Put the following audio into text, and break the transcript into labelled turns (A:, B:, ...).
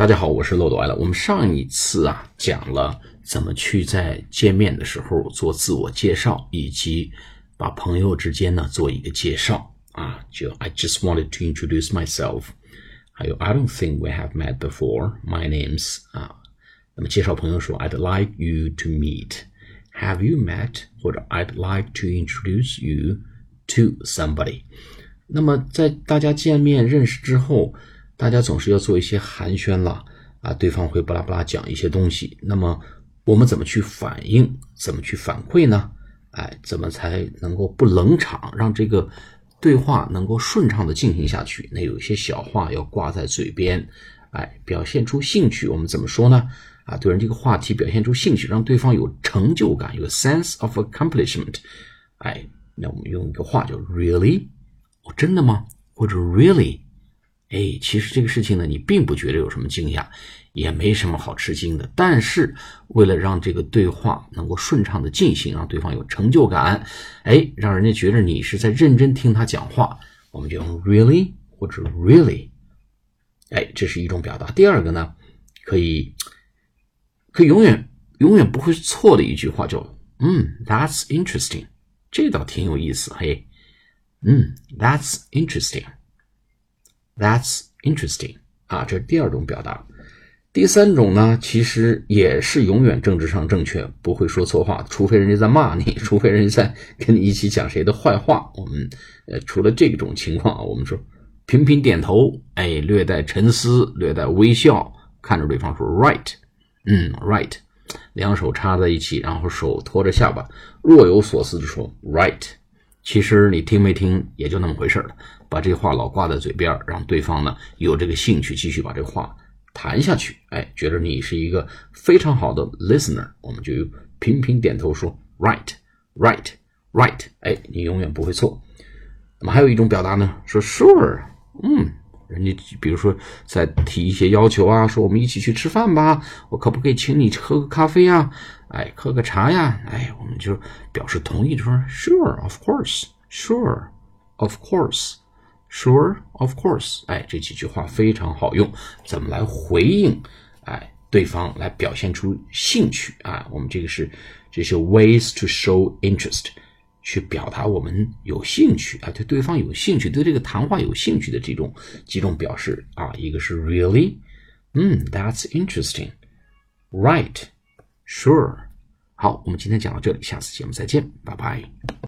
A: 大家好，我是漏斗爱了。我们上一次啊讲了怎么去在见面的时候做自我介绍，以及把朋友之间呢做一个介绍啊。就 I just wanted to introduce myself，还有 I don't think we have met before. My name's 啊。那么介绍朋友说 I'd like you to meet. Have you met？或者 I'd like to introduce you to somebody。那么在大家见面认识之后。大家总是要做一些寒暄了啊，对方会巴拉巴拉讲一些东西，那么我们怎么去反应，怎么去反馈呢？哎，怎么才能够不冷场，让这个对话能够顺畅的进行下去？那有一些小话要挂在嘴边，哎，表现出兴趣，我们怎么说呢？啊，对人这个话题表现出兴趣，让对方有成就感，有 sense of accomplishment。哎，那我们用一个话叫 really，哦，真的吗？或者 really？哎，其实这个事情呢，你并不觉得有什么惊讶，也没什么好吃惊的。但是为了让这个对话能够顺畅的进行，让对方有成就感，哎，让人家觉得你是在认真听他讲话，我们就用 really 或者 really。哎，这是一种表达。第二个呢，可以可以永远永远不会错的一句话叫嗯，That's interesting，这倒挺有意思。嘿，嗯，That's interesting。That's interesting 啊，这是第二种表达。第三种呢，其实也是永远政治上正确，不会说错话，除非人家在骂你，除非人家在跟你一起讲谁的坏话。我们呃，除了这种情况啊，我们说频频点头，哎，略带沉思，略带微笑，看着对方说 right，嗯，right，两手插在一起，然后手托着下巴，若有所思地说 right。其实你听没听也就那么回事了，把这话老挂在嘴边，让对方呢有这个兴趣继续把这话谈下去。哎，觉得你是一个非常好的 listener，我们就频频点头说 right right right。哎，你永远不会错。那么还有一种表达呢，说 sure，嗯，人家比如说在提一些要求啊，说我们一起去吃饭吧，我可不可以请你喝个咖啡啊？哎，喝个茶呀！哎，我们就表示同意，就说 Sure, of course, sure, of course, sure, of course。哎，这几句话非常好用，怎么来回应？哎，对方来表现出兴趣啊！我们这个是这些 ways to show interest，去表达我们有兴趣啊，对对方有兴趣，对这个谈话有兴趣的这种几种表示啊。一个是 really，嗯，that's interesting，right。Sure，好，我们今天讲到这里，下次节目再见，拜拜。